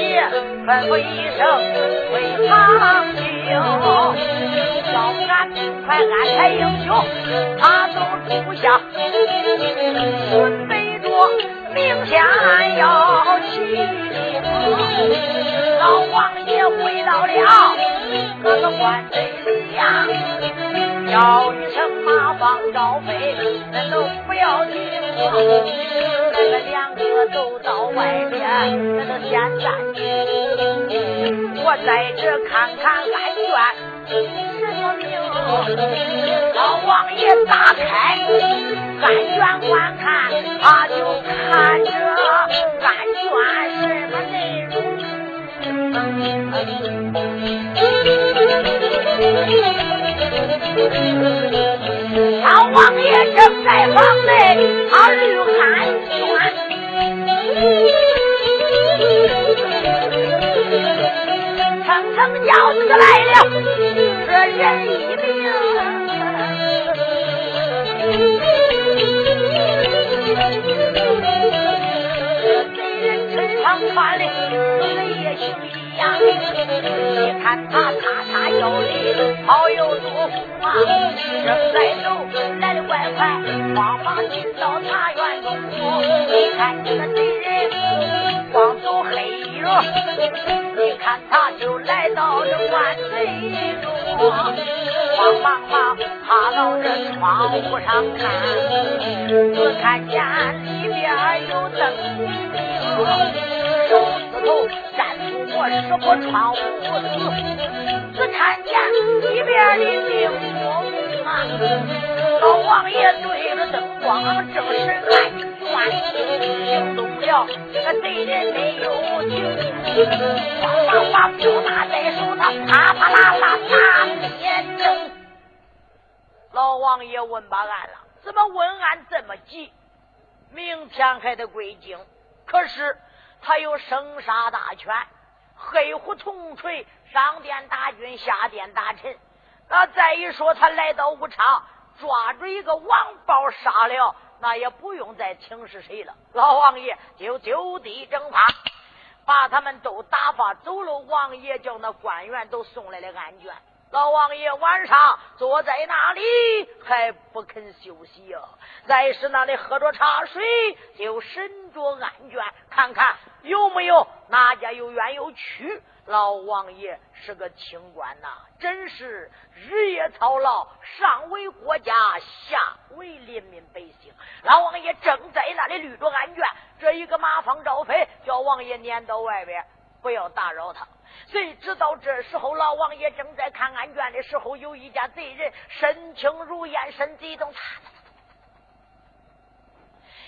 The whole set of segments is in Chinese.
老王爷吩咐一声回堂去。叫俺快安排英雄，他都住下，准备着明天要起老王爷回到了各个官贼下，叫一声马放赵飞，那都不要听。那个两个都到外边，那个先站，我在这看看安全。老王爷打开案卷观看，他就看着案卷什么内容。老王爷正在房内，他捋案卷，层层轿子来了。这人一命，这人身上穿的你看他叉叉腰里好有多福啊！正在走来的怪快，慌忙进到茶园中，你看这个贼人光走黑衣裳，你看他就来到这万岁。慌忙忙爬到这窗户上看，只看见里边有灯明，手指头粘住我石破窗户纸，只看见里边的明光啊！老王爷对着灯光正是暗卷，惊动了这个贼人没有停，慌忙把镖拿在手，他啪啪啦啦打灭灯。老王爷问把案了，怎么问案这么急？明天还得归京，可是他有生杀大权，黑虎铜锤上殿大军，下殿大臣。那再一说，他来到武昌，抓住一个王豹杀了，那也不用再请示谁了。老王爷就就地正法，把他们都打发走了。王爷叫那官员都送来了案卷。老王爷晚上坐在那里还不肯休息呀，在是那里喝着茶水，就审着案卷，看看有没有哪家有冤有屈。老王爷是个清官呐，真是日夜操劳，上为国家，下为人民百姓。老王爷正在那里捋着案卷，这一个马放招飞，叫王爷撵到外边，不要打扰他。谁知道这时候老王爷正在看案卷的时候，有一家贼人身轻如燕，身子一动，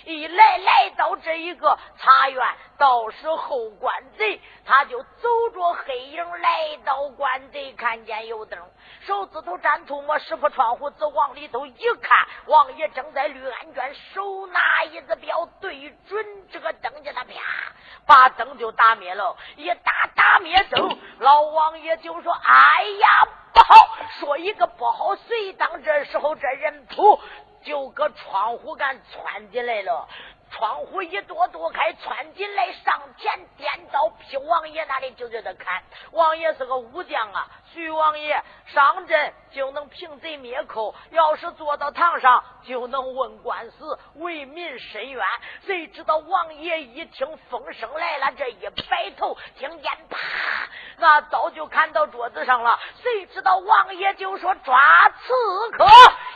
一来来到这一个茶园，到时候官贼他就走着黑影来到官贼，看见有灯，手指头沾吐沫，石破窗户子往里头一看，王爷正在绿案卷，手拿一只镖对准这个灯，叫他啪，把灯就打灭了。一打打灭灯，老王爷就说：“哎呀，不好！说一个不好，随当这时候这人扑。”就搁窗户杆窜进来了，窗户一跺跺开，窜进来上前颠刀劈王爷那里就叫他砍。王爷是个武将啊，徐王爷上阵就能平贼灭寇，要是坐到堂上就能问官司，为民伸冤。谁知道王爷一听风声来了，这一摆头，听见啪，那刀就砍到桌子上了。谁知道王爷就说抓刺客，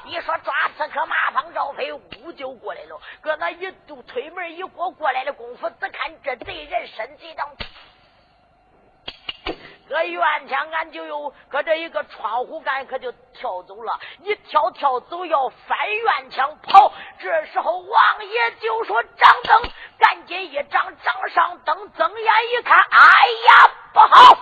一说抓刺客，马放赵飞呜就过来了，搁那一度推门一过过来的功夫，只看这贼人身体当。搁院墙俺就有，搁这一个窗户杆可就跳走了。你跳跳走要翻院墙跑，这时候王爷就说：“张灯，赶紧一张掌上灯，睁眼一看，哎呀，不好！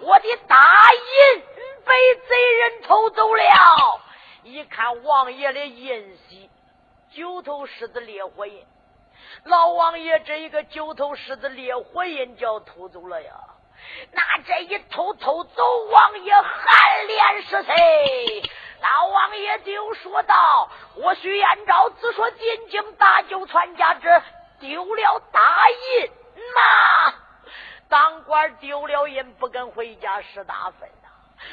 我的大印被贼人偷走了。一看王爷的印玺，九头狮子烈火印。”老王爷，这一个九头狮子烈火印叫偷走了呀！那这一偷偷走，王爷含脸是谁？老王爷就说道：“我徐延昭自说进京大救全家之丢了大印呐，当官丢了印不跟回家是大分。”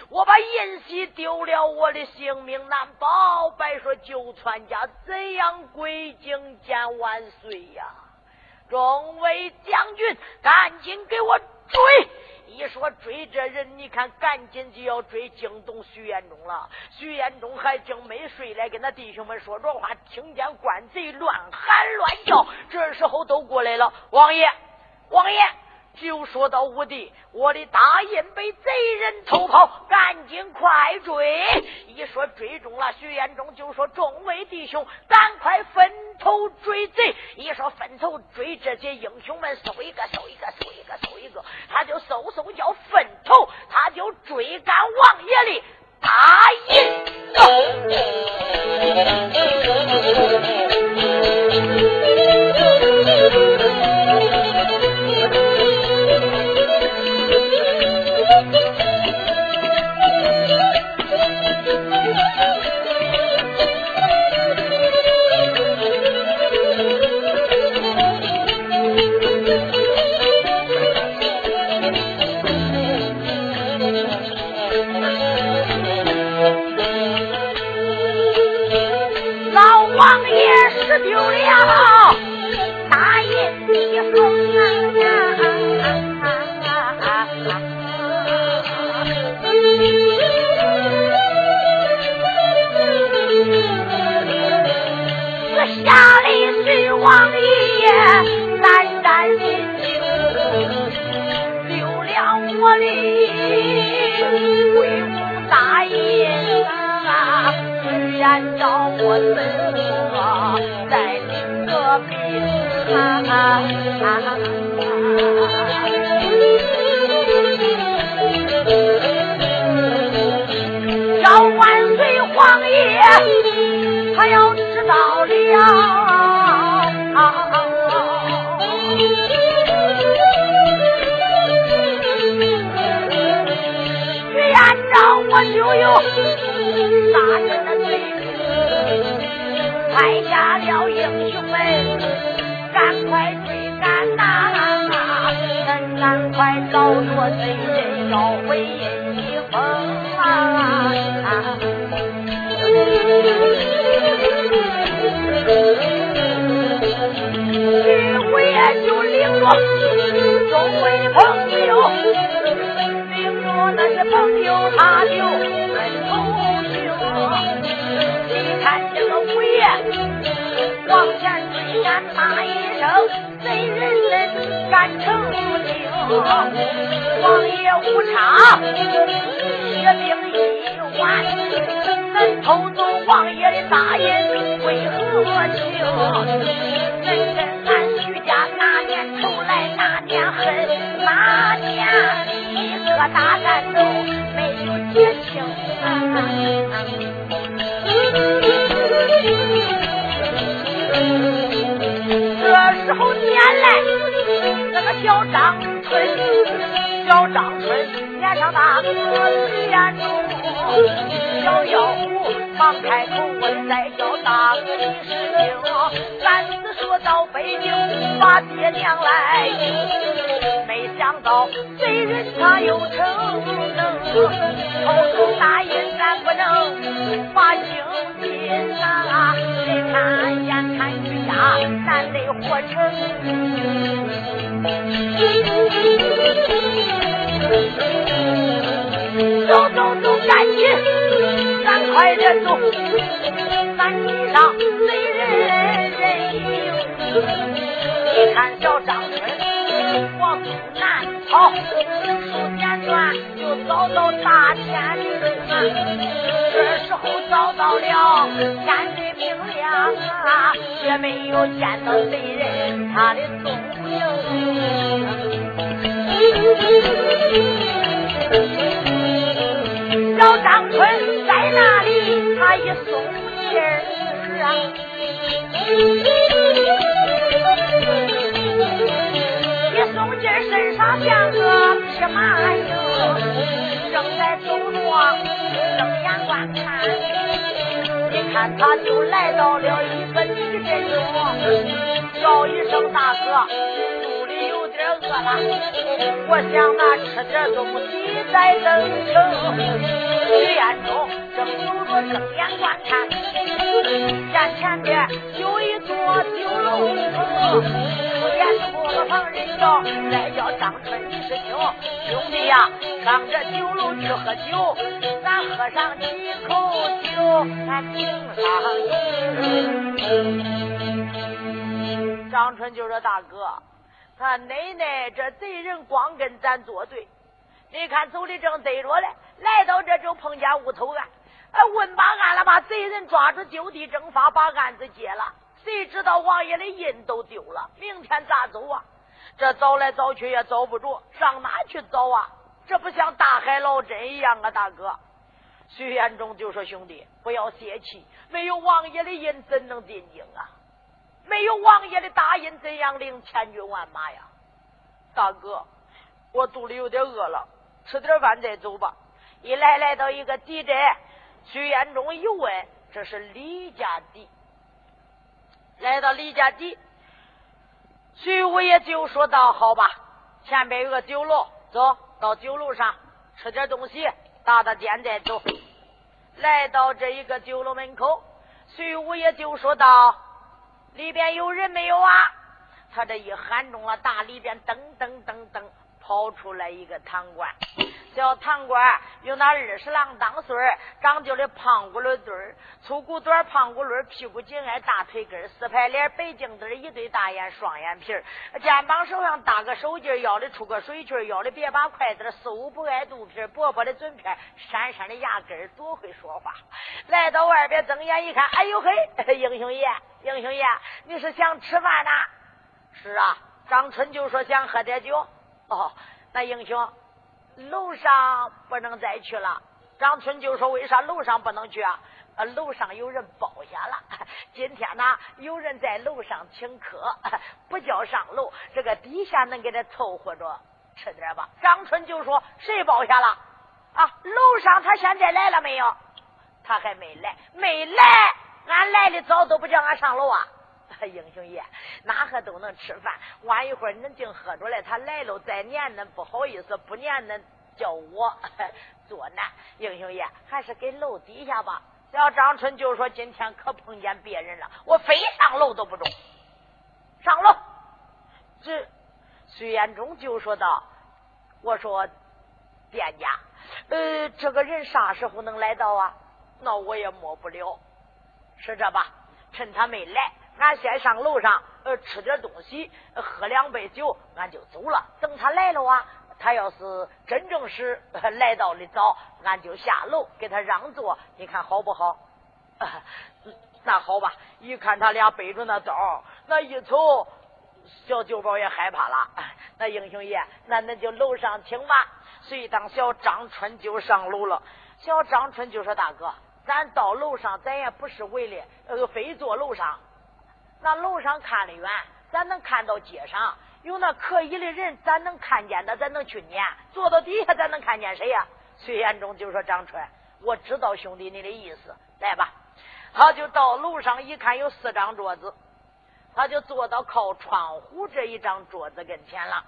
我把印玺丢了，我的性命难保。白说救全家，怎样归京见万岁呀？众位将军，赶紧给我追！一说追这人，你看，赶紧就要追惊动徐延忠了。徐延忠还正没睡来，跟他弟兄们说着话，听见官贼乱喊乱叫，这时候都过来了。王爷，王爷。就说到武帝，我的大印被贼人偷跑，赶紧快追！一说追中了，徐延忠就说：“众位弟兄，赶快分头追贼！”一说分头追这些英雄们，搜一个搜一个搜一个搜一个，他就搜搜叫分头，他就追赶王爷的大印。我死在你戈壁，啊！要万岁皇爷，他要知道了，徐延我就有杀人的。拍下了英雄们，赶快追赶呐！赶快找着敌人，要回一封啊！一回就领着周围的朋友，领着那些朋友他就。看见了五爷往前追俺骂一声贼人们敢称五舅王爷无差一血定一万能偷走王爷的大印为何情能震俺徐家那年仇来那年恨那年一颗大战都没有结清时候撵来那个小张春，小张春撵上大哥徐延忠，小妖狐忙开口问再叫大哥你是听，咱。说到北京把爹娘来，没想到贼人他又逞能，偷走大印咱不能把难得活成，走走走，赶紧，咱快点走，咱追上贼人人。你看小张春往南跑，就遭到大天。这时候遭到了天水明亮啊，也没有见到贼人他的踪影。老张春在那里，他一松气儿啊。松劲身上像个匹马正在走路，睁眼观看。你看，他就来到了一个地震中，叫一声大哥，肚里有点饿了，我想那吃点东西再登城。许彦中正走着，睁眼观看，眼前边有一座酒楼城。眼不旁人道，再叫张春，你是听兄弟呀，上这酒楼去喝酒，咱喝上几口酒，咱敬上酒。张春就说：“大哥，他奶奶这贼人光跟咱作对，你看走的正对着嘞，来到这就碰见无头案，问把案了，把贼人抓住，就地正法，把案子结了。”谁知道王爷的印都丢了，明天咋走啊？这找来找去也找不着，上哪去找啊？这不像大海捞针一样啊！大哥，徐延忠就说：“兄弟，不要泄气，没有王爷的印怎能进京啊？没有王爷的大印怎样领千军万马呀？”大哥，我肚里有点饿了，吃点饭再走吧。一来来到一个地宅，徐延忠一问，这是李家地。来到李家集，徐五爷就说道：“好吧，前边有个酒楼，走到酒楼上吃点东西，打打尖再走。”来到这一个酒楼门口，徐五爷就说道：“里边有人没有啊？”他这一喊中了，大里边噔噔噔噔跑出来一个堂官。小堂官有那二十郎当岁儿，长就的胖骨轮墩儿，粗骨短胖骨轮屁股紧挨大腿根四排脸，白净墩一对大眼，双眼皮儿，肩膀手上搭个手巾腰里出个水裙腰里别把筷子四五不挨肚皮薄薄的嘴片闪闪的牙根多会说话。来到外边睁眼一看，哎呦嘿，英雄爷，英雄爷，你是想吃饭呐？是啊，张春就说想喝点酒。哦，那英雄。楼上不能再去了。张春就说：“为啥楼上不能去啊？呃，楼上有人包下了。今天呢，有人在楼上请客，不叫上楼。这个底下能给他凑合着吃点吧。”张春就说：“谁包下了？啊，楼上他现在来了没有？他还没来，没来。俺来的早，都不叫俺上楼啊。”英雄爷，哪个都能吃饭。晚一会儿恁净喝着了，他来了再撵恁，不好意思，不撵恁叫我 做难。英雄爷，还是给楼底下吧。小张春就说：“今天可碰见别人了，我非上楼都不中。”上楼。这徐延忠就说道：“我说店家，呃，这个人啥时候能来到啊？那我也摸不了，是这吧？趁他没来。”俺先上楼上，呃，吃点东西，喝两杯酒，俺就走了。等他来了啊，他要是真正是来到的早，俺就下楼给他让座，你看好不好？那好吧。一看他俩背着那刀，那一瞅，小酒保也害怕了。那英雄爷，那恁就楼上请吧。随当小张春就上楼了。小张春就说：“大哥，咱到楼上，咱也不是为了呃，非坐楼上。”那楼上看得远，咱能看到街上有那可疑的人，咱能看见的，咱能去撵。坐到底下，咱能看见谁呀？崔延忠就说：“张春，我知道兄弟你的意思，来吧。”他就到楼上一看，有四张桌子，他就坐到靠窗户这一张桌子跟前了。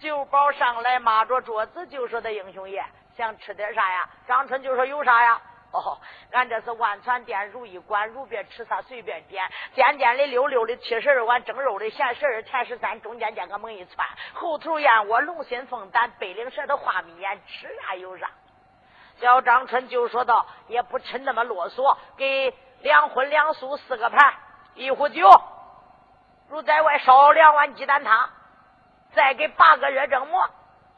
酒保上来抹着桌子，就说：“的英雄爷，想吃点啥呀？”张春就说：“有啥呀？”哦，俺这是万传店如意馆，如便吃啥随便点。点点的溜溜的七十二碗蒸肉的，咸十二甜十三，中间加个猛一串，后头燕窝龙心凤胆，背领舌的画米眼，吃啥有啥。小张春就说道：“也不趁那么啰嗦，给两荤两素四个盘，一壶酒，如在外烧两碗鸡蛋汤，再给八个热蒸馍，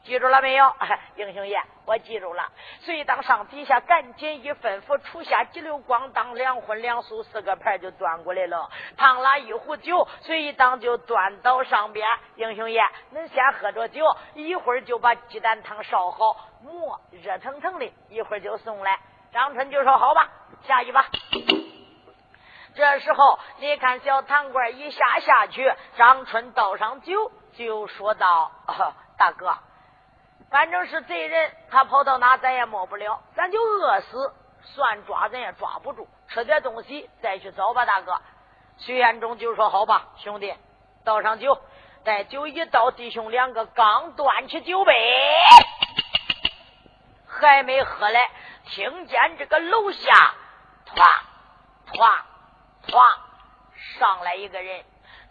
记住了没有，英雄爷？我记住了。随当上底下赶紧一吩咐，出下几溜光当两荤两素四个盘就端过来了。烫了一壶酒，随当就端到上边。英雄爷，恁先喝着酒，一会儿就把鸡蛋汤烧好，馍热腾腾的，一会儿就送来。张春就说：“好吧，下去吧。”这时候，你看小堂官一下下去，张春倒上酒，就说道：“ 大哥。”反正是贼人，他跑到哪咱也摸不了，咱就饿死，算抓咱也抓不住。吃点东西再去找吧，大哥。徐彦忠就说：“好吧，兄弟，倒上酒。”待酒一倒，弟兄两个刚端起酒杯，还没喝来，听见这个楼下唰唰唰上来一个人。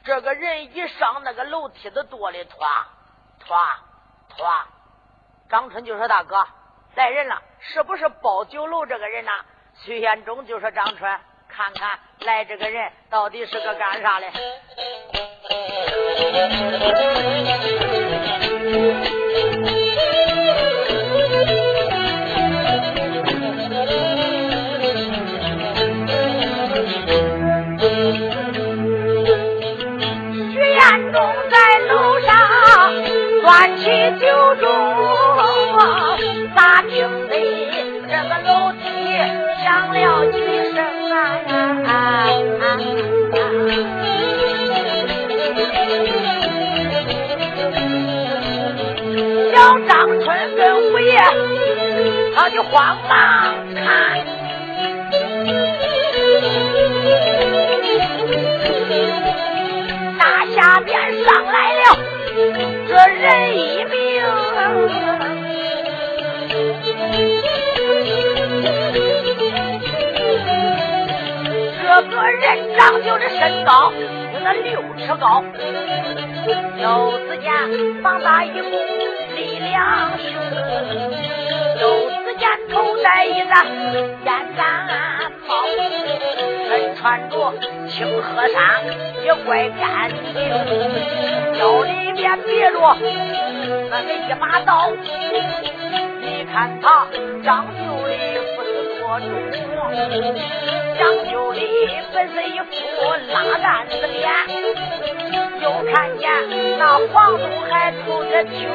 这个人一上那个楼梯子垛里，唰唰唰。张春就说：“大哥，来人了，是不是包酒楼这个人呐？”徐彦忠就说：“张春，看看来这个人到底是个干啥的。”徐彦忠在楼上端起酒盅。小张春跟五爷他就慌忙看，那下边上来了这人一名。这个人长就是身高六尺高，又只见膀大一股力量雄，又只见头戴一个烟毡帽，身穿着青褐衫也怪干净，腰里面别着那个一把刀，你看他张九里不是多重。里本是一副拉蛋子脸，又看见那黄土还出着青，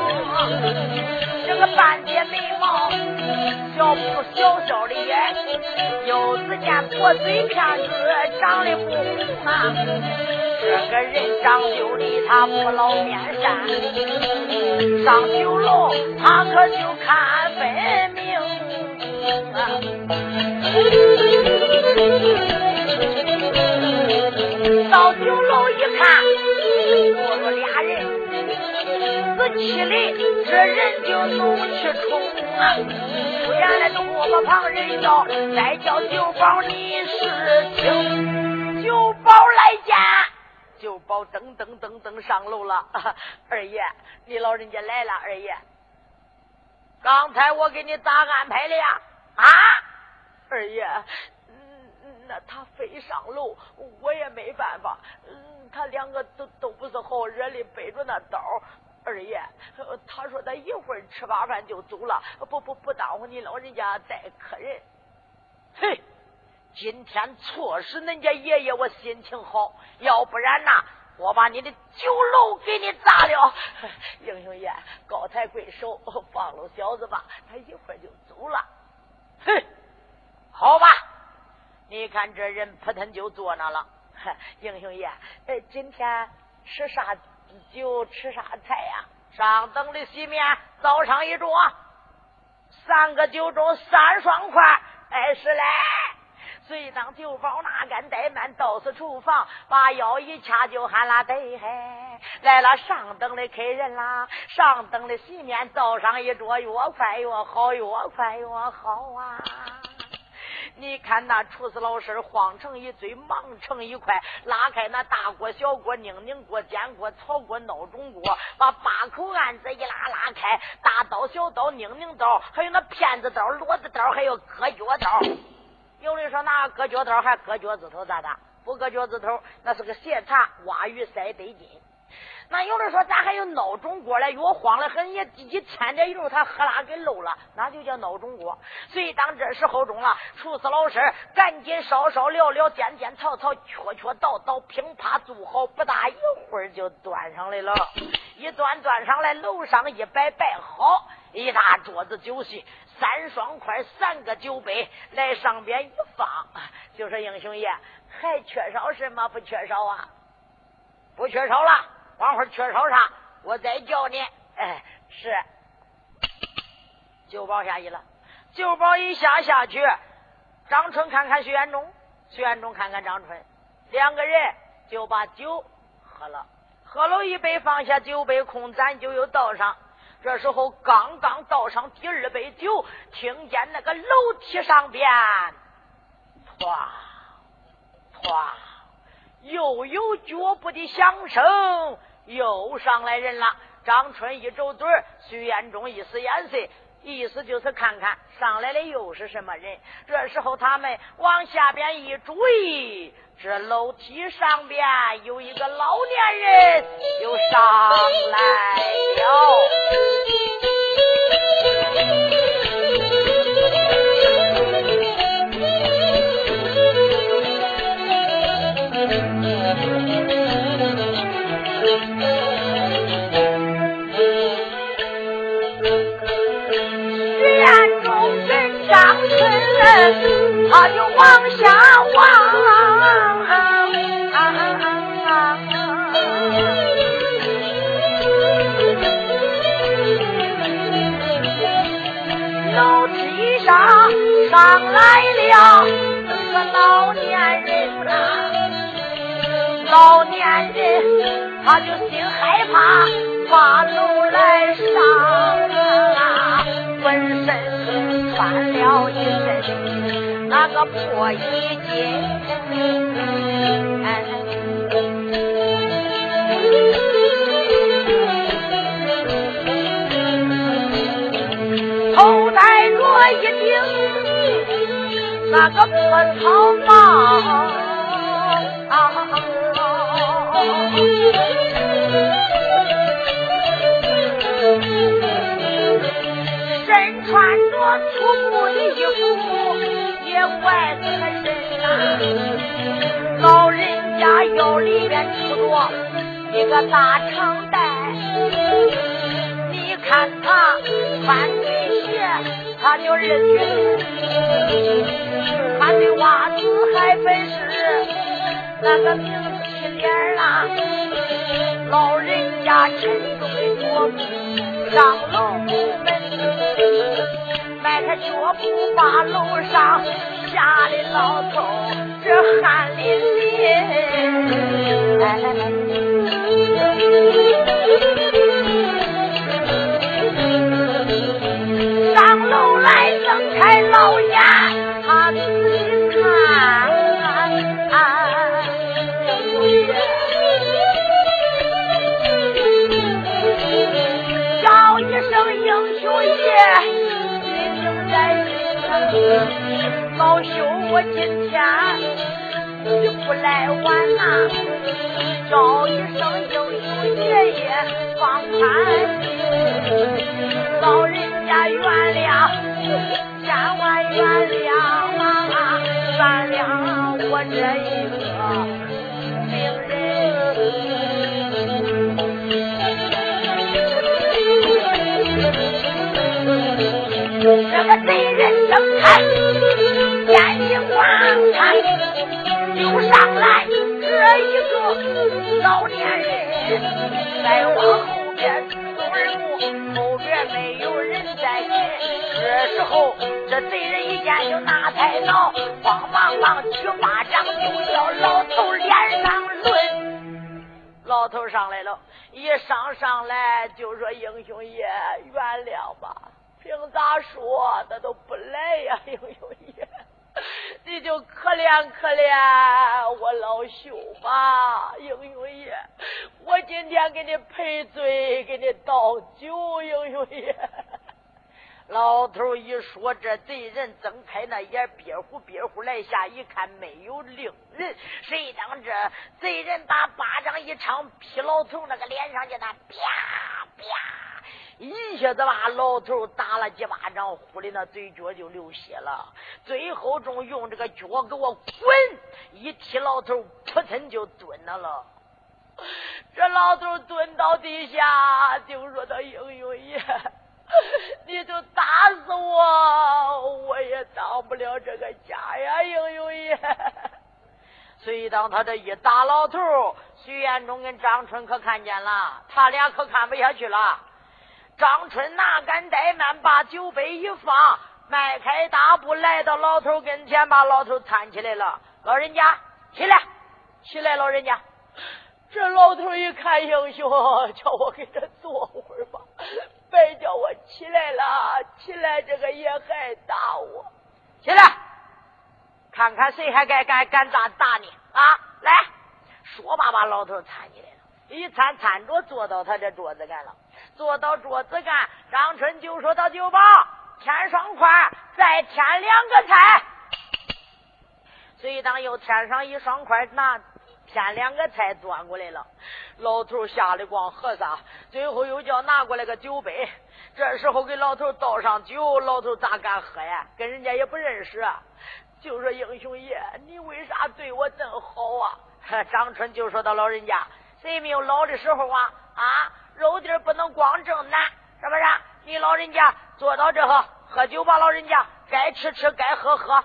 这个半截眉毛，小不小小的眼，又只见薄嘴片子长得不红啊。这个人张九里他不老面善，上酒楼他可就看分明啊。到酒楼一看，坐着俩人，仔气的这人就怒气冲啊！出言来唾沫旁人叫，再叫酒保你是听，酒保来见，酒保噔噔噔噔上楼了。二爷，你老人家来了，二爷，刚才我给你咋安排的呀？啊，二爷。那他非上楼，我也没办法。嗯，他两个都都不是好惹的，背着那刀。二爷，他说他一会儿吃罢饭就走了，不不不耽误你老人家带客人。嘿，今天错使恁家爷爷我心情好，要不然呐，我把你的酒楼给你砸了。英雄爷，高抬贵手，放了小子吧，他一会儿就走了。嘿，好吧。你看这人扑腾就坐那了，英雄爷，哎，今天吃啥酒吃啥菜呀？上等的席面，早上一桌，三个酒盅，三双筷，哎是嘞。随当酒保哪敢怠慢，到是厨房，把腰一掐就喊啦得嘿，来了上等的客人啦，上等的席面，早上一桌，越快越好，越快越好啊。你看那厨师老师慌成一堆，忙成一块，拉开那大锅、小锅、拧拧锅、煎锅、炒锅、闹钟锅，把八口案子一拉拉开，大刀、小刀、拧拧刀，还有那片子刀、骡子刀，还有割脚刀。有人说那割脚刀还割脚趾头咋的？不割脚趾头，那是个斜茬，挖鱼塞得劲。那有的说咱还有孬种锅嘞，越慌了很，也一添点油，他喝啦给漏了，那就叫孬种锅。所以当这时候中了，厨师老师赶紧烧烧燎燎，颠颠炒炒，缺缺倒倒，乒啪做好，不大一会儿就端上来了。一端端上来，楼上一摆摆好，一大桌子酒席，三双筷，三个酒杯，来上边一放，就说英雄爷还缺少什么？不缺少啊，不缺少了。往会缺少啥？我再叫你。哎，是酒保下去了。酒保一下下去，张春看看徐元忠，徐元忠看看张春，两个人就把酒喝了。喝了一杯，放下酒杯，空盏就又倒上。这时候刚刚倒上第二杯酒，听见那个楼梯上边，唰唰。又有脚步的响声，又上来人了。张春一皱嘴，徐彦忠一使眼色，意思就是看看上来的又是什么人。这时候他们往下边一注意，这楼梯上边有一个老年人又上来了。他就往下望，楼梯上上来了个老年人呐，老年人他就心害怕，把楼来上，那个破衣襟，头戴着一顶那个破草帽，身穿着粗布的衣服。也怪可人呐！老人家腰里边出着一个大长袋，你看他穿对鞋，他就二军，穿对袜子还本是那个明细脸啦。老人家沉重的脚步上楼门。他脚步把楼上，吓的老头这汗淋淋。上楼来睁开老眼，他我今天你不来晚呐，叫一声英雄爷爷放宽心，老人家原谅，千万原谅啊，原谅我这一个病人，这个贼人睁开。个老年人，再往后边走二步，后边没有人在跟。这时候，这贼人一见就拿菜刀，慌忙忙举巴掌就叫老头脸上抡。老头上来了，一上上来就说：“英雄爷，原谅吧，凭咋说他都不来呀，英雄爷。” 你就可怜可怜我老朽吧，英雄爷，我今天给你赔罪，给你倒酒，英雄爷。老头一说，这贼人睁开那眼，憋呼憋呼来下一看，没有令人。谁当这贼人把巴掌一长，劈老头那个脸上去，那啪啪，一下子把老头打了几巴掌，呼的那嘴角就流血了。最后中用这个脚给我滚，一踢老头，扑腾就蹲那了。这老头蹲到地下，就说：“他英雄爷。” 你就打死我，我也当不了这个家呀，英雄爷。所以当他这一打老头，徐延忠跟张春可看见了，他俩可看不下去了。张春哪敢怠慢，把酒杯一放，迈开大步来到老头跟前，把老头搀起来了。老人家起来，起来，老人家。这老头一看英雄，叫我给他坐会儿吧。别叫我起来了，起来这个也还打我。起来，看看谁还敢敢敢打打你啊！来说吧，把老头搀起来了，一搀搀着坐到他这桌子干了。坐到桌子干，张春就说到酒保添双筷，再添两个菜。所以当又添上一双筷，那。添两个菜端过来了，老头吓得光喝啥，最后又叫拿过来个酒杯。这时候给老头倒上酒，老头咋敢喝呀？跟人家也不认识啊，就说英雄爷，你为啥对我这么好啊？张春就说到老人家，谁没有老的时候啊？啊，肉地不能光正南，是不是？你老人家坐到这喝喝酒吧，老人家该吃吃，该喝喝啊！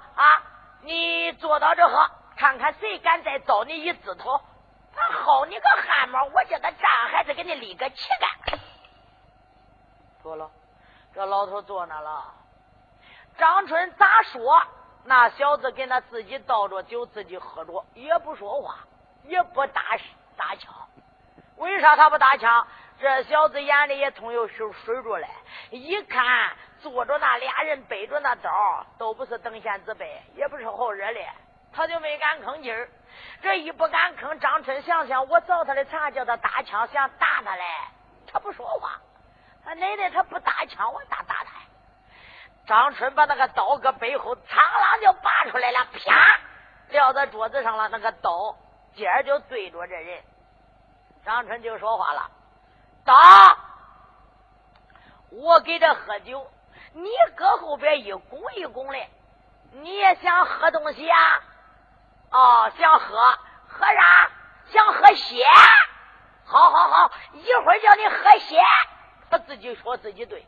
你坐到这喝。看看谁敢再招你一指头，他薅你个汗毛！我叫他站，还是给你立个旗杆？坐了，这老头坐那了。张春咋说？那小子跟他自己倒着酒，自己喝着，也不说话，也不打打枪。为啥他不打枪？这小子眼里也通有水水着嘞。一看坐着那俩人背着那刀，都不是等闲之辈，也不是好惹的。他就没敢吭气儿，这一不敢吭，张春想想，我找他的茬，叫他打枪，想打他嘞，他不说话，他奶奶他不打枪，我咋打他？张春把那个刀搁背后苍啷就拔出来了，啪，撂在桌子上了。那个刀尖儿就对着这人，张春就说话了：“刀，我给他喝酒，你搁后边一拱一拱的，你也想喝东西呀？”哦，想喝喝啥？想喝血？好好好，一会儿叫你喝血。他自己说自己对。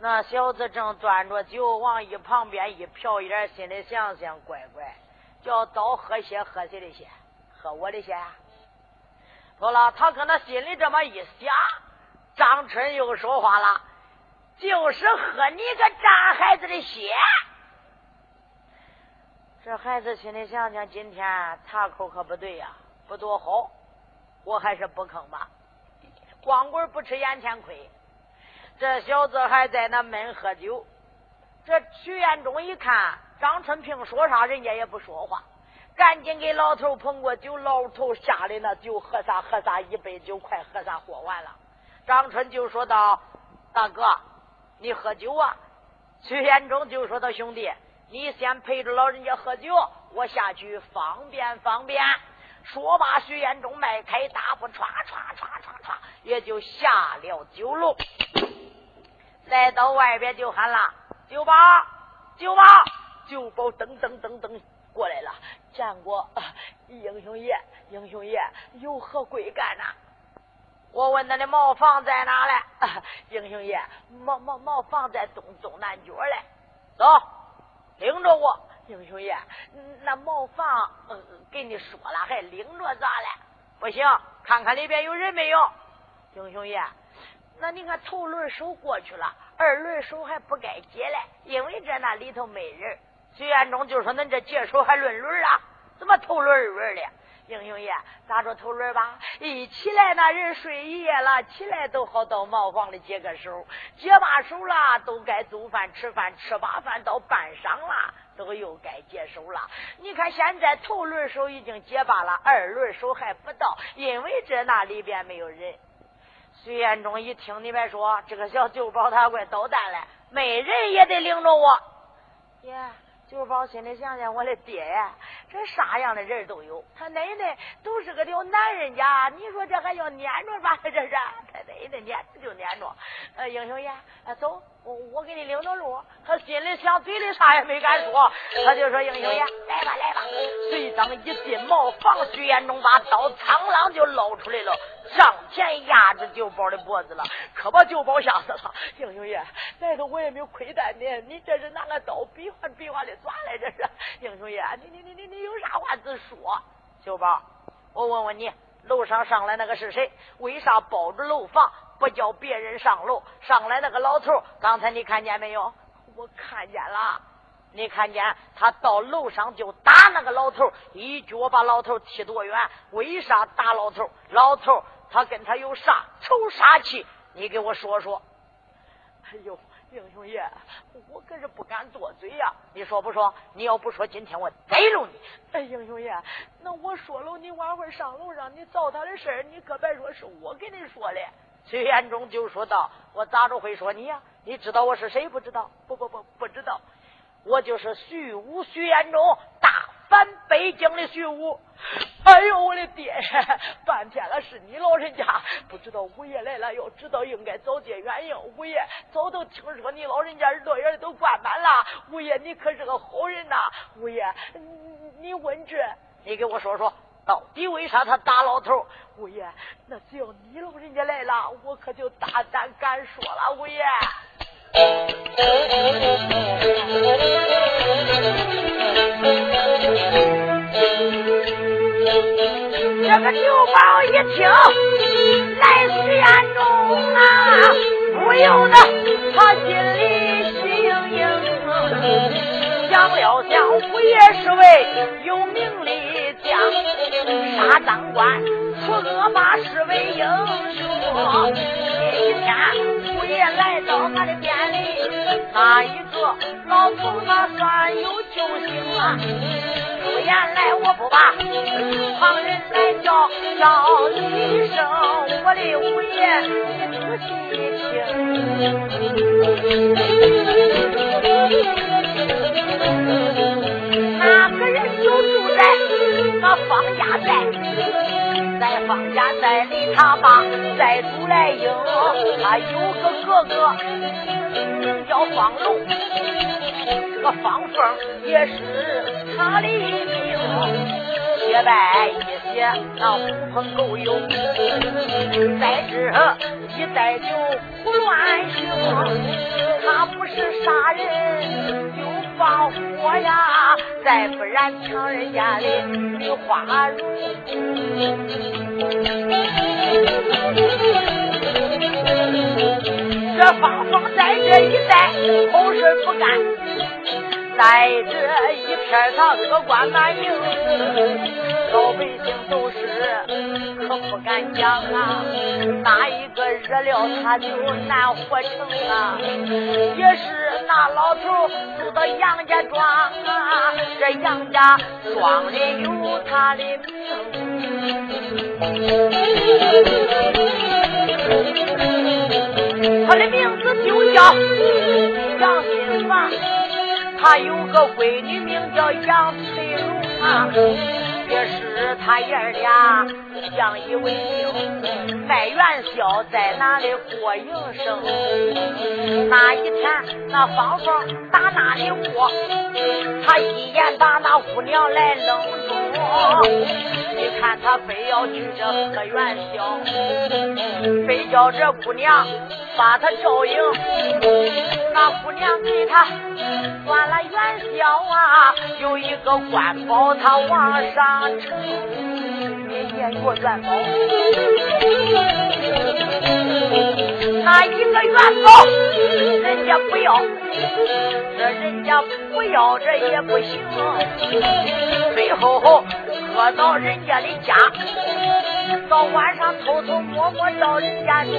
那小子正端着酒往一旁边一瞟一点，心里想想，乖乖，叫刀喝血，喝谁的血？喝我的血呀！好了，他可能心里这么一想，张春又说话了，就是喝你个渣孩子的血。这孩子心里想想，今天茶口可不对呀，不多好，我还是不吭吧。光棍不吃眼前亏，这小子还在那闷喝酒。这徐彦忠一看张春平说啥，人家也不说话，赶紧给老头捧过酒。老头下的那酒喝啥喝啥，一杯酒快喝啥喝完了。张春就说道：“大哥，你喝酒啊？”徐彦忠就说道：“兄弟。”你先陪着老人家喝酒，我下去方便方便。说罢，徐延忠迈开大步，唰唰唰唰唰，也就下了酒楼，来到外边就喊了：“酒保，酒保，酒保！”噔噔噔噔过来了，见过英雄爷，英雄爷有何贵干呐？我问他的茅房在哪嘞？英雄爷，茅茅茅房在东东南角嘞。走。领着我，英雄爷，那茅房给你说了，还领着咋了？不行，看看里边有人没有。英雄爷，那你看头轮手过去了，二轮手还不该接嘞，因为这那里头没人。徐彦忠就说：“恁这接手还论轮啊？怎么头轮二轮的？”英雄爷，咋着头轮吧？一起来，那人睡一夜了，起来都好到茅房里解个手，解把手了，都该做饭吃饭，吃罢饭到半晌了，都又该接手了。你看现在头轮手已经结罢了，二轮手还不到，因为这那里边没有人。徐彦忠一听你别说，这个小酒保他怪捣蛋嘞，没人也得领着我。爷，刘宝心里想想，我的爹呀，这啥样的人都有，他奶奶都是个条男人家，你说这还要撵着吧？这是他奶奶撵着就撵着。呃，英雄爷，走。我我给你领着路，他心里想，嘴里啥也没敢说，他就说：“英雄爷，来吧来吧。”随当一进茅房，徐延忠把刀苍啷就捞出来了，上前压着九宝的脖子了，可把九宝吓死了。英雄爷，来头我也没有亏待你，你这是拿个刀比划比划的耍来？这是英雄爷，你你你你你有啥话直说？九宝，我问问你，楼上上来那个是谁？为啥包着楼房？不叫别人上楼，上来那个老头，刚才你看见没有？我看见了。你看见他到楼上就打那个老头，一脚把老头踢多远？为啥打老头？老头他跟他有啥仇杀气？你给我说说。哎呦，英雄爷，我可是不敢多嘴呀。你说不说？你要不说，今天我逮着你。哎，英雄爷，那我说了，你晚会上楼让你糟他的事儿，你可别说是我给你说的。崔延忠就说道：“我咋着会说你呀？你知道我是谁不知道？不不不，不知道。我就是徐武，徐延忠，大反北京的徐武。哎呦，我的爹！半天了，是你老人家不知道五爷来了，要知道应该早接元应。五爷早都听说你老人家乐园都灌满了。五爷，你可是个好人呐！五爷，你问这，你给我说说。”到底为啥他打老头？五爷，那只要你老人家来了，我可就大胆敢说了。五爷，这个酒保一听来徐安中啊，不由得他心里心硬硬，想了想，五爷是位有名的。杀赃官，除恶霸，是为英雄。这一天，五爷来到俺的店里，那一个老头他算有救星啊。出言来我不怕，旁人来叫叫一声，我的五爷，你仔细听那方家寨，在方家寨里，他把寨主来迎。他有个哥哥名叫方龙，这个方凤也是他的名。结拜一些那狐朋狗友，在这一带就胡乱行。他不是杀人就放火呀，再不然抢人家的女花容。这方方在这一带好事不干，在这一片他恶官满营，老百姓都是。可不敢讲啊，哪一个惹了他就难活成啊！也是那老头住到杨家庄啊，这杨家庄里有他的名，他的名字就叫杨新房，他有个闺女名叫杨翠荣啊。也是他爷俩相依为命，卖元宵在那里过营生。那一天，那芳芳打那里过，他一眼把那姑娘来愣住。你看他非要去这喝元宵，非叫这姑娘把他照应。那姑娘给他端了元宵啊，有一个官宝他往上，也见过元宝。那一个元宝人家不要，这人家不要这也不行，最后。搁到人家的家，到晚上偷偷摸摸到人家中，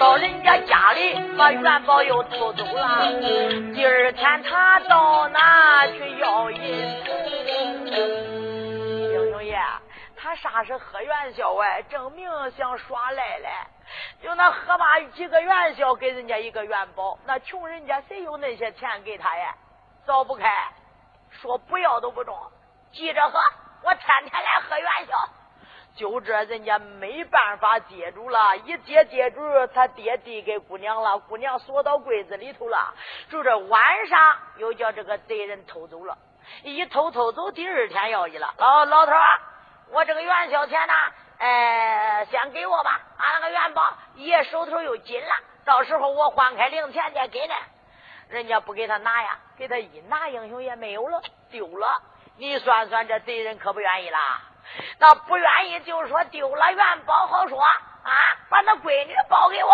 到人家家里把元宝又偷走了。第二天他到哪去要银？他啥是喝元宵哎？证明想耍赖嘞。就那河马几个元宵给人家一个元宝，那穷人家谁有那些钱给他呀？找不开，说不要都不中，记着喝，我天天来喝元宵。就这人家没办法接住了，一接接住，他爹递给姑娘了，姑娘锁到柜子里头了。就这晚上又叫这个贼人偷走了，一偷偷走，第二天要去了。老老头，我这个元宵钱呢？呃，先给我吧，俺那个元宝爷手头又紧了，到时候我换开零钱再给呢。人家不给他拿呀，给他一拿，英雄也没有了，丢了。你算算，这贼人可不愿意啦。那不愿意就说丢了元宝好说啊，把那闺女包给我。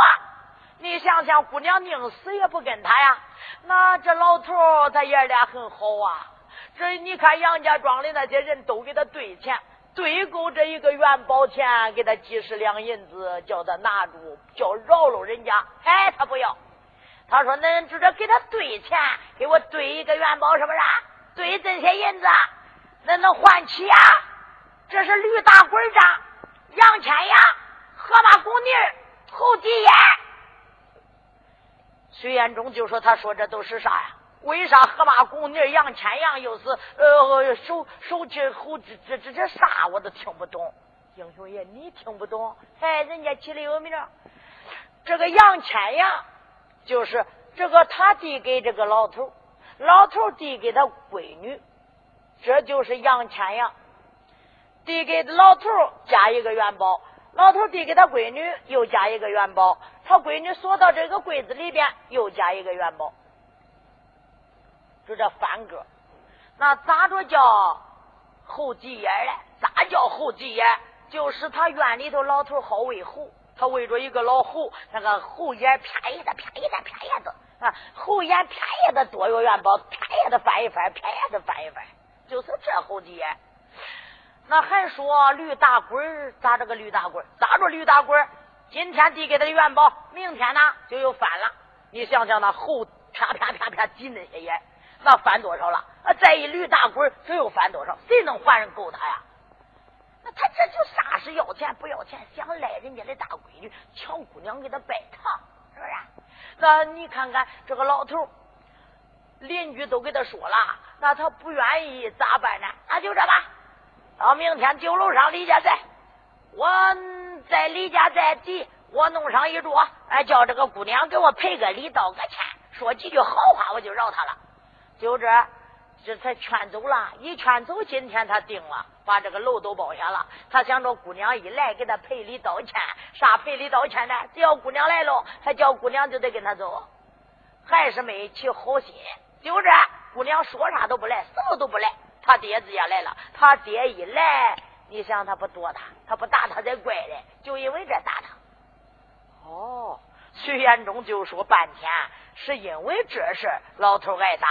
你想想，姑娘宁死也不跟他呀。那这老头他爷俩很好啊。这你看杨家庄的那些人都给他兑钱。对够这一个元宝钱，给他几十两银子，叫他拿住，叫饶了人家。哎，他不要，他说：“恁直接给他兑钱，给我兑一个元宝，是不是？兑这些银子，那能换起呀？这是驴打滚账，杨千阳、河马公妮、侯继烟。”徐彦忠就说：“他说这都是啥呀？”为啥河马公妮杨千阳又是呃手手指后指这这这啥我都听不懂，英雄爷你听不懂？哎，人家起的有名，这个杨千阳就是这个他递给这个老头，老头递给他闺女，这就是杨千阳递给老头加一个元宝，老头递给他闺女又加一个元宝，他闺女锁到这个柜子里边又加一个元宝。就这翻个，那咋着叫后继眼嘞？咋叫后继眼？就是他院里头老头好喂猴，他喂着一个老猴，那个猴眼啪一下啪一下啪一下子啊，猴眼啪一下子多有元宝，啪一下子翻一翻，啪一下子翻一翻，就是这后继眼。那还说驴打滚咋这个驴打滚？咋着驴打滚？今天递给他的元宝，明天呢就又翻了。你想想那猴啪啪啪啪挤那些眼。那翻多少了？啊，再一驴打滚，这又翻多少？谁能还人够他呀？那他这就啥是要钱不要钱？想赖人家的大闺女，抢姑娘给他拜堂，是不是？那你看看这个老头，邻居都给他说了，那他不愿意咋办呢？那就这吧，到明天酒楼上李家寨，我在李家寨地，我弄上一桌，哎，叫这个姑娘给我赔个礼，道个歉，说几句好话，我就饶他了。就这，这才劝走了。一劝走，今天他定了，把这个楼都包下了。他想着姑娘一来，给他赔礼道歉。啥赔礼道歉呢？只要姑娘来了，他叫姑娘就得跟他走，还是没起好心。就这，姑娘说啥都不来，什么都不来。他爹直接来了，他爹一来，你想他不躲他，他不打他才怪嘞。就因为这打他。哦，徐延忠就说半天，是因为这事老头挨打。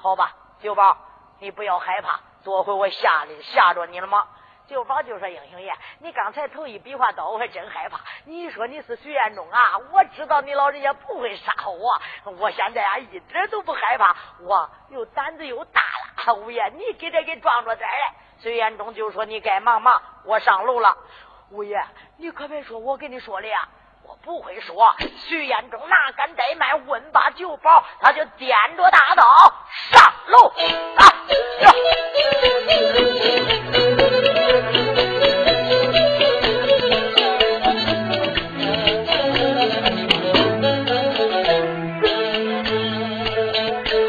好吧，九宝，你不要害怕。昨回我吓的吓着你了吗？九宝就说：“英雄爷，你刚才头一比划刀，我还真害怕。你说你是徐彦忠啊，我知道你老人家不会杀我，我现在啊一点都不害怕，我又胆子又大了。五爷，你给这给装着点来。”徐彦忠就说：“你该忙忙，我上楼了。”五爷，你可别说我跟你说的呀。我不会说，徐彦忠哪敢怠慢？问罢酒保，他就掂着大刀上楼啊！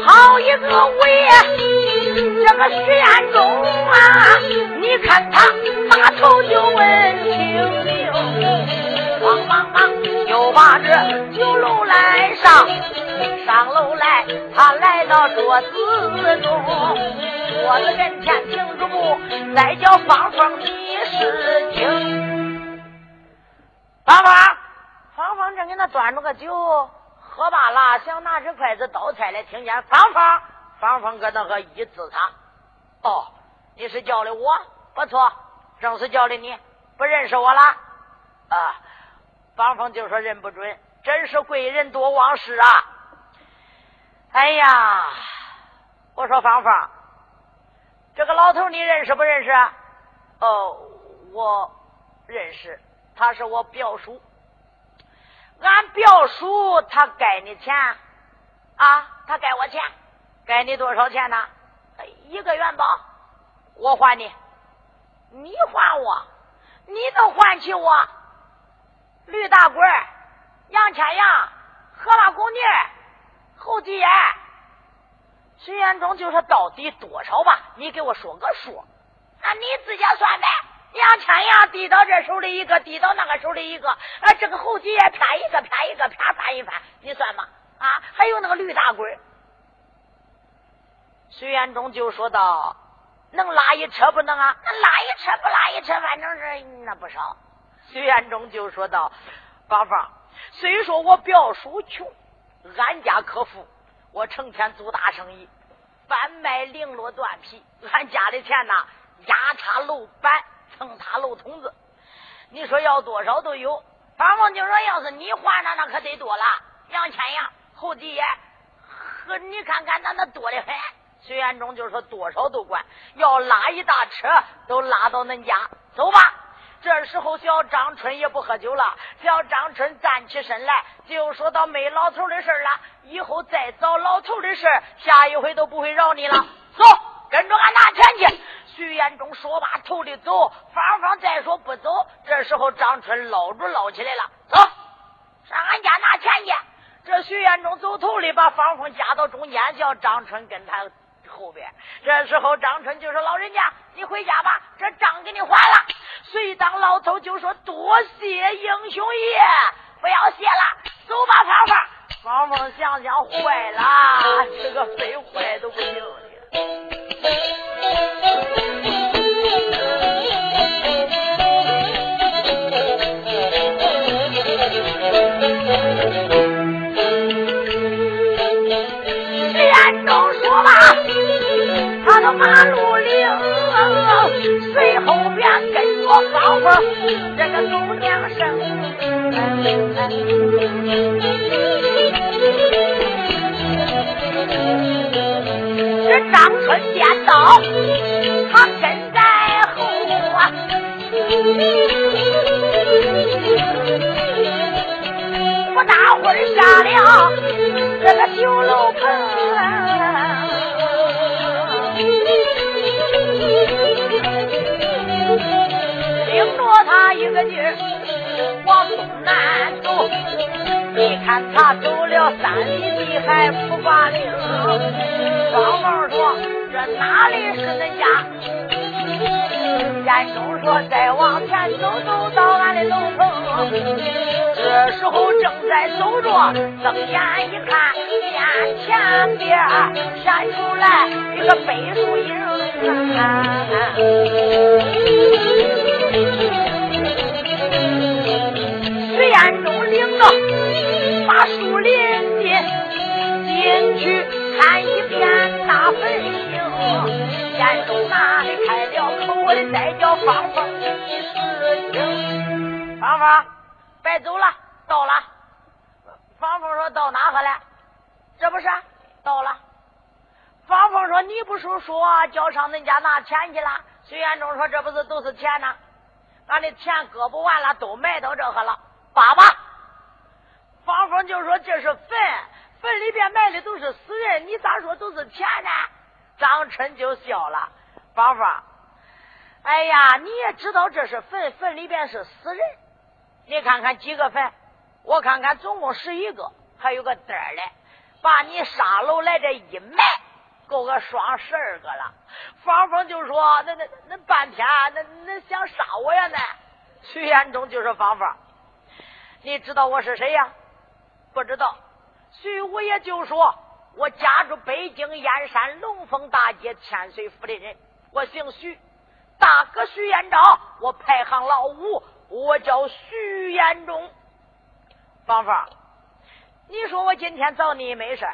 好一个爷，这个徐彦忠啊！你看他马头就问拿着酒楼来上，上楼来，他来到桌子中，桌子跟前停住步，再叫芳芳你是听。芳芳，芳芳正给他端着个酒，喝罢了，想拿着筷子倒菜来，听见芳芳，芳芳搁那个一字他，哦，你是叫的我，不错，正是叫的你，不认识我了啊。芳芳就说：“认不准，真是贵人多忘事啊！”哎呀，我说芳芳，这个老头你认识不认识？哦，我认识，他是我表叔。俺表叔他该你钱啊，他该我钱，该你多少钱呢？一个元宝，我还你，你还我，你能还起我？吕大贵、杨千阳、何大公妮、侯继言，徐延忠就说到底多少吧？你给我说个数，那你自己算呗。杨千阳递到这手里一个，递到那个手里一个，啊，这个侯继业啪一个，啪一个，啪翻一翻，你算吧。啊，还有那个吕大贵。徐延忠就说道：“能拉一车不能啊？那拉一车不拉一车，反正是那不少。”徐延忠就说道：“芳芳，虽说我表叔穷，俺家可富，我成天做大生意，贩卖绫罗缎皮，俺家的钱呐，压塌楼板，蹭塌楼筒子。你说要多少都有。芳芳就说：要是你还那，那可得多了。杨千阳、侯继业，和你看看，那那多的很。”徐延忠就说：“多少都管，要拉一大车都拉到恁家，走吧。”这时候，小张春也不喝酒了。小张春站起身来，就说到：“没老头的事了，以后再找老头的事，下一回都不会饶你了。走，跟着俺拿钱去。”徐延忠说罢，头里走。芳芳再说不走。这时候，张春捞住捞起来了，走上俺家拿钱去。这徐延忠走头里，把芳芳夹到中间，叫张春跟他。后边，这时候张春就说：“老人家，你回家吧，这账给你还了。”谁当老头就说：“多谢英雄爷，不要谢了，走吧，芳芳。”芳芳想想，坏了，这个非坏都不行姑娘生。这张春见到他跟在后啊，不大会下了这个酒楼个劲儿往东南走，你看他走了三里地还不把令。芳芳说：“这哪里是恁家？”严中说：“再往前走，走到俺的楼层。”这时候正在走着，睁眼一看，眼前边闪出来一个白树影。茔，彦中哪里开了口，我的再叫芳芳你是听，芳芳别走了，到了。芳芳说到哪去了？这不是到了。芳芳说你不是说叫上恁家拿钱去了？徐元忠说这不是都是钱呢？俺的钱割不完了，都埋到这去了。爸爸，芳芳就说这是坟，坟里边埋的都是死人，你咋说都是钱呢？张春就笑了。芳芳，哎呀，你也知道这是坟，坟里边是死人。你看看几个坟，我看看总共十一个，还有个单儿嘞。把你沙楼来这一埋，够个双十二个了。芳芳就说：“那那那半天，那那想杀我呀？”那徐延忠就说：“芳芳，你知道我是谁呀？不知道。徐五爷就说：我家住北京燕山龙凤大街千岁府的人，我姓徐，大哥徐延昭，我排行老五，我叫徐延忠。芳芳，你说我今天找你没事？”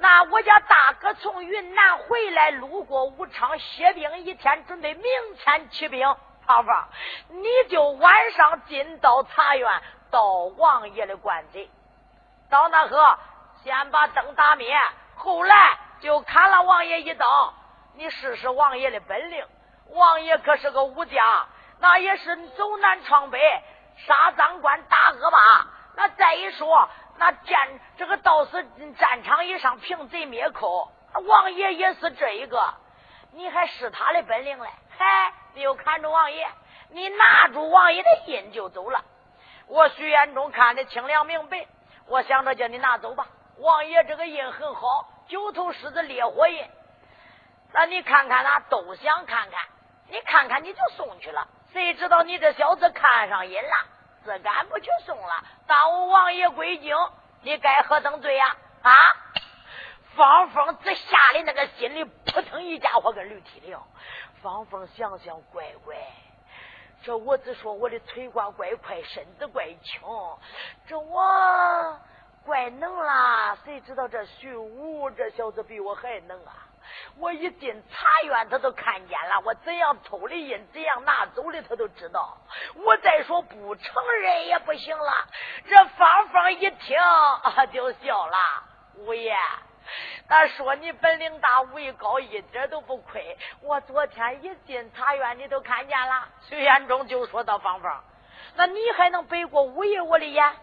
那我家大哥从云南回来，路过武昌歇兵一天，准备明天起兵。芳芳，你就晚上进到茶园，到王爷的官邸，到那河先把灯打灭，后来就砍了王爷一刀。你试试王爷的本领，王爷可是个武将，那也是走南闯北，杀赃官，打恶霸。那再一说，那战这个到死战场以上平贼灭寇，王爷也是这一个，你还试他的本领嘞？嗨，你又看住王爷，你拿住王爷的印就走了。我徐延忠看得清凉明白，我想着叫你拿走吧。王爷这个印很好，九头狮子烈火印。那你看看，他都想看看，你看看你就送去了。谁知道你这小子看上瘾了，自敢不去送了，耽误王爷归京，你该何等罪呀？啊！方凤这吓得那个心里扑腾一家伙跟驴踢了。方凤想想，乖乖，这我只说我的腿瓜怪快，身子怪轻，这我怪能啦。谁知道这徐武这小子比我还能啊！我一进茶园，他都看见了。我怎样偷的印，怎样拿走的，他都知道。我再说不承认也不行了。这芳芳一听啊就笑了，五爷。他说你本领大，武艺高，一点都不亏。我昨天一进茶园，你都看见了。崔延忠就说到芳芳，那你还能背过五爷我的眼？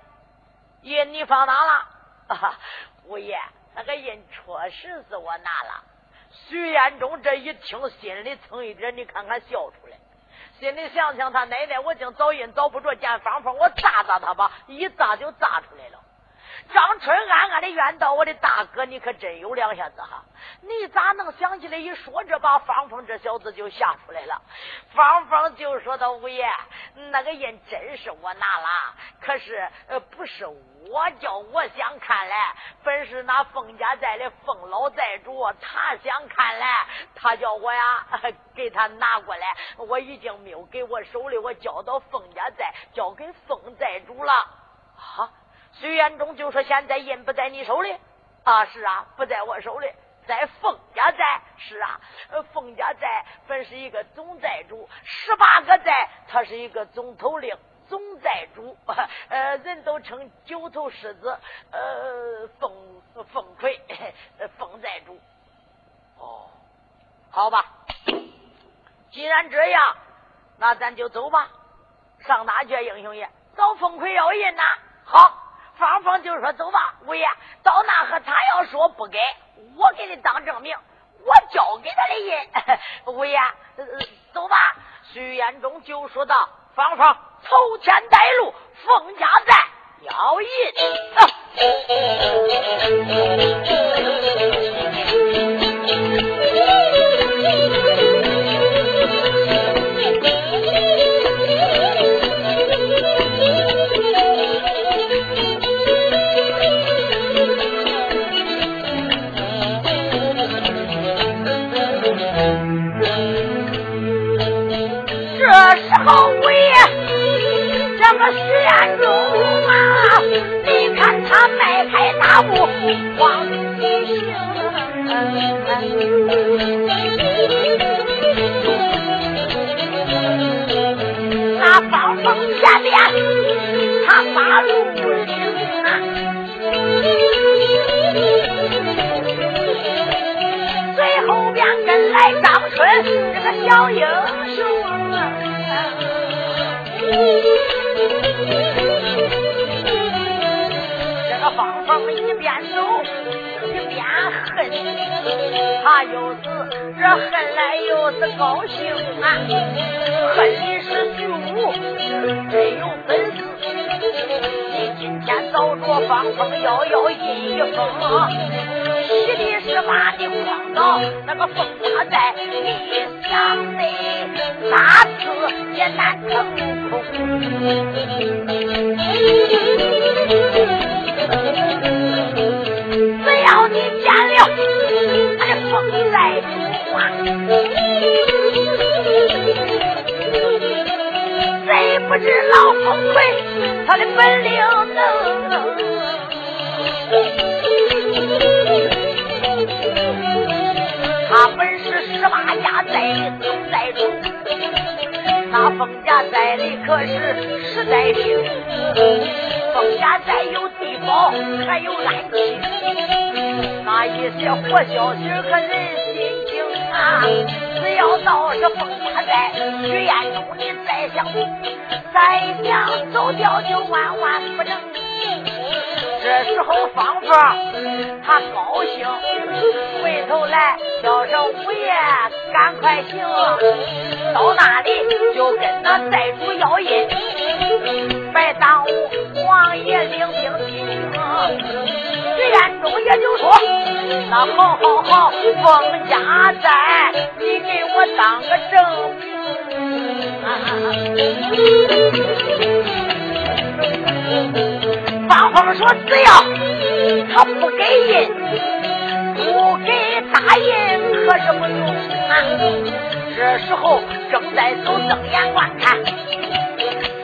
印你放哪了？五爷，那个印确实是我拿了。徐延忠这一听，心里蹭一点，你看看笑出来。心里想想，他奶奶，我竟找人找不着，见芳芳，我砸砸他吧，一砸就砸出来了。张春暗暗的怨道：“我的大哥，你可真有两下子哈！你咋能想起来一说这，把芳芳这小子就吓出来了？”芳芳就说到：“五爷，那个印真是我拿了，可是呃，不是我叫我想看嘞，本是那凤家寨的凤老寨主他想看嘞，他叫我呀 给他拿过来，我已经没有给我手里，我交到凤家寨，交给凤寨主了啊。”徐延忠就说：“现在印不在你手里啊？是啊，不在我手里，在凤家寨。是啊，凤家寨本是一个总寨主，十八个寨，他是一个总头领、总寨主，呃，人都称九头狮子，呃，凤凤魁，凤寨主。哦，好吧，既然这样，那咱就走吧。上哪去，英雄爷？找凤魁要印呐。好。”芳芳就说：“走吧，五爷，到那和他要说不给，我给你当证明，我交给他的印。五爷，走吧。”徐延忠就说道：“芳芳，筹钱带路，凤家寨要印。”大步往前行，那方风前边他把路啊，最后边跟来张春这个小英雄。恨，他又是这恨来又是高兴啊！恨的是徐武真有本事，你今天找着芳芳要要印一封，喜的是把你诓到那个凤家寨，你想得哪次也难成。空的风寨主啊，谁不知老风魁他的本领能？他本是十八家寨的总寨主。那凤家寨里可是实在兵，凤家寨有地宝，还有暗器，那一些活消息可人啊！只要到这凤家寨，徐彦中你再想再想走掉就万万不能。这时候芳芳他高兴，回头来叫声五爷赶快行，到那里就跟那寨主要印，别耽误王爷领兵进京。徐彦中也就说：“那好好好，封家寨，你给我当个证明。”方凤说：“只要他不给印，不给大印，可是不中啊。”这时候正在走瞪眼观看，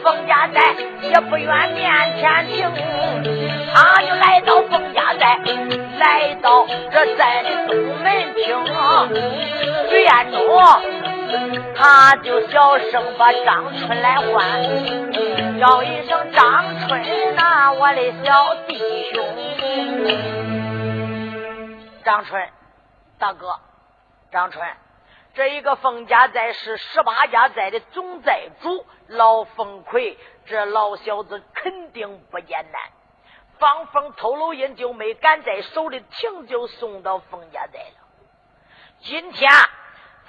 封家寨也不愿面前停，他就来到封。寨来到这寨的东门厅，徐彦中他就小声把张春来唤，叫一声张春呐，我的小弟兄。张春，大哥，张春，这一个冯家寨是十八家寨的总寨主老冯奎，这老小子肯定不简单。方凤偷了印，就没敢在手里停，就送到冯家寨了。今天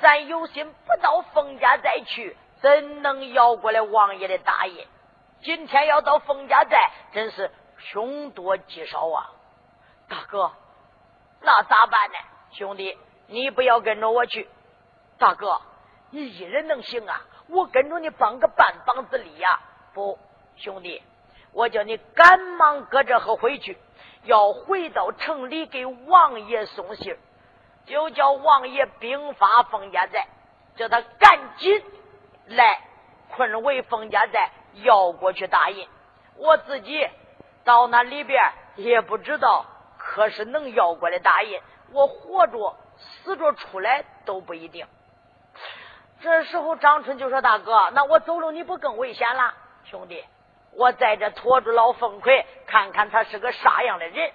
咱有心不到冯家寨去，怎能要过来王爷的大印？今天要到冯家寨，真是凶多吉少啊！大哥，那咋办呢？兄弟，你不要跟着我去。大哥，你一人能行啊？我跟着你帮个半帮子力呀！不，兄弟。我叫你赶忙搁这后回去，要回到城里给王爷送信就叫王爷兵发封家寨，叫他赶紧来困为封家寨要过去大印。我自己到那里边也不知道，可是能要过来大印，我活着死着出来都不一定。这时候张春就说：“大哥，那我走了，你不更危险了，兄弟？”我在这拖住老凤奎，看看他是个啥样的人。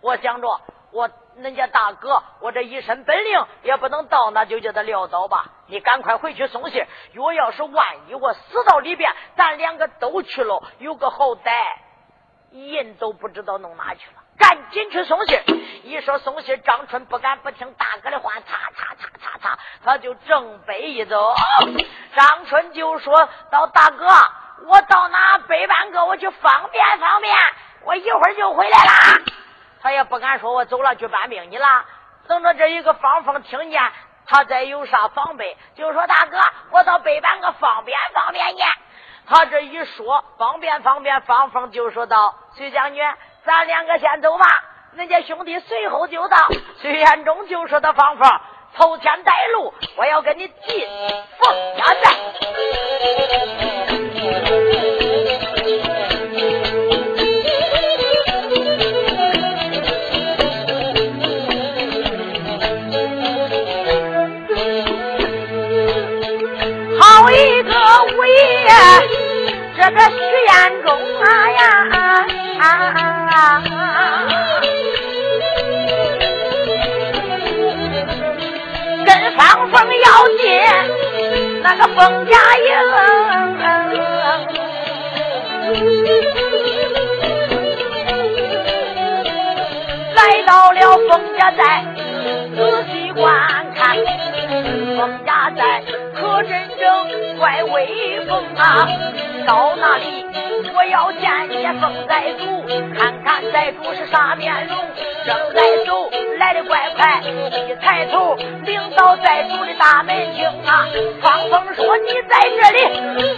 我想着，我恁家大哥，我这一身本领也不能到那就叫他撂倒吧。你赶快回去送信。若要是万一我死到里边，咱两个都去了，有个好歹，人都不知道弄哪去了。赶紧去送信。一说送信，张春不敢不听大哥的话，擦擦擦擦擦，他就正北一走。张春就说到：“大哥。”我到那北半个，我去方便方便，我一会儿就回来啦。他也不敢说我走了去搬兵去了。等着这一个方凤听见他再有啥防备，就说大哥，我到北半个方便方便去。他这一说方便方便，方凤就说道：“徐将军，咱两个先走吧，人家兄弟随后就到。”徐彦中就说的方凤。头天带路，我要跟你进凤家寨。好一个五爷，这个徐彦中啊呀！方凤要进那个封家营，来到了封家寨，仔细观看，封家寨可真正怪威风啊！到那里，我要见见封寨主，看看寨主是啥面容。正在走，来的怪快，一抬头，领导寨主的大门厅啊！方峰说：“你在这里，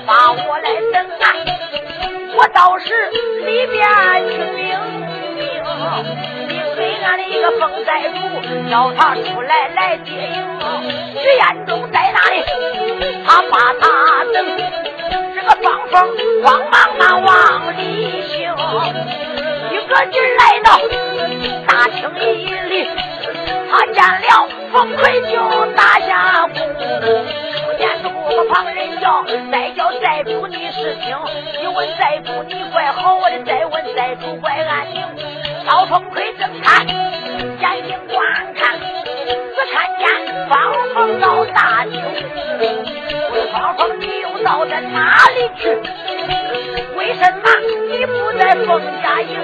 把我来！到时里边去领兵，领给俺的一个封寨主，叫他出来来接应。徐彦中在哪里？他把他等。”这个方峰慌忙忙往里行，一个劲来到大厅里，他见了冯奎就打下鼓，再叫寨主你是听，一问寨主你怪好，我的再问寨主怪安宁。老冯奎正看，眼睛观看，只看见方峰到大厅，方峰你又。到在哪里去？为什么你不在封家营？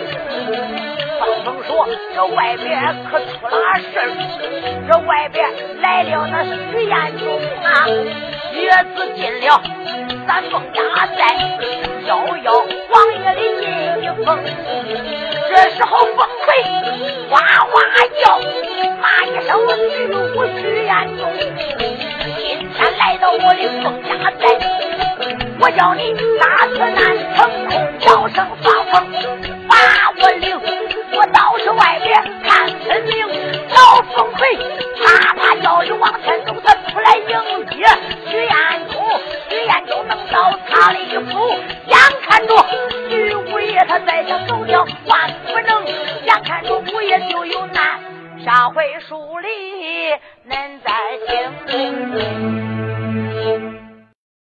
说这外边可出了事儿，这外边来了那徐彦宗啊，月子进了咱凤家寨，遥遥王爷的进一封。这时候凤奎哇哇叫，骂一声徐武徐彦宗，今天来到我的凤家寨，我叫你大此难成空，叫声发疯，把我领。我到是外边看分明，老凤奎啪啪叫着往前走，他出来迎接徐彦祖。徐彦祖能到他的一步，眼看着徐五爷他在这走掉，万不能，眼看着五爷就有难，下回书里恁在听。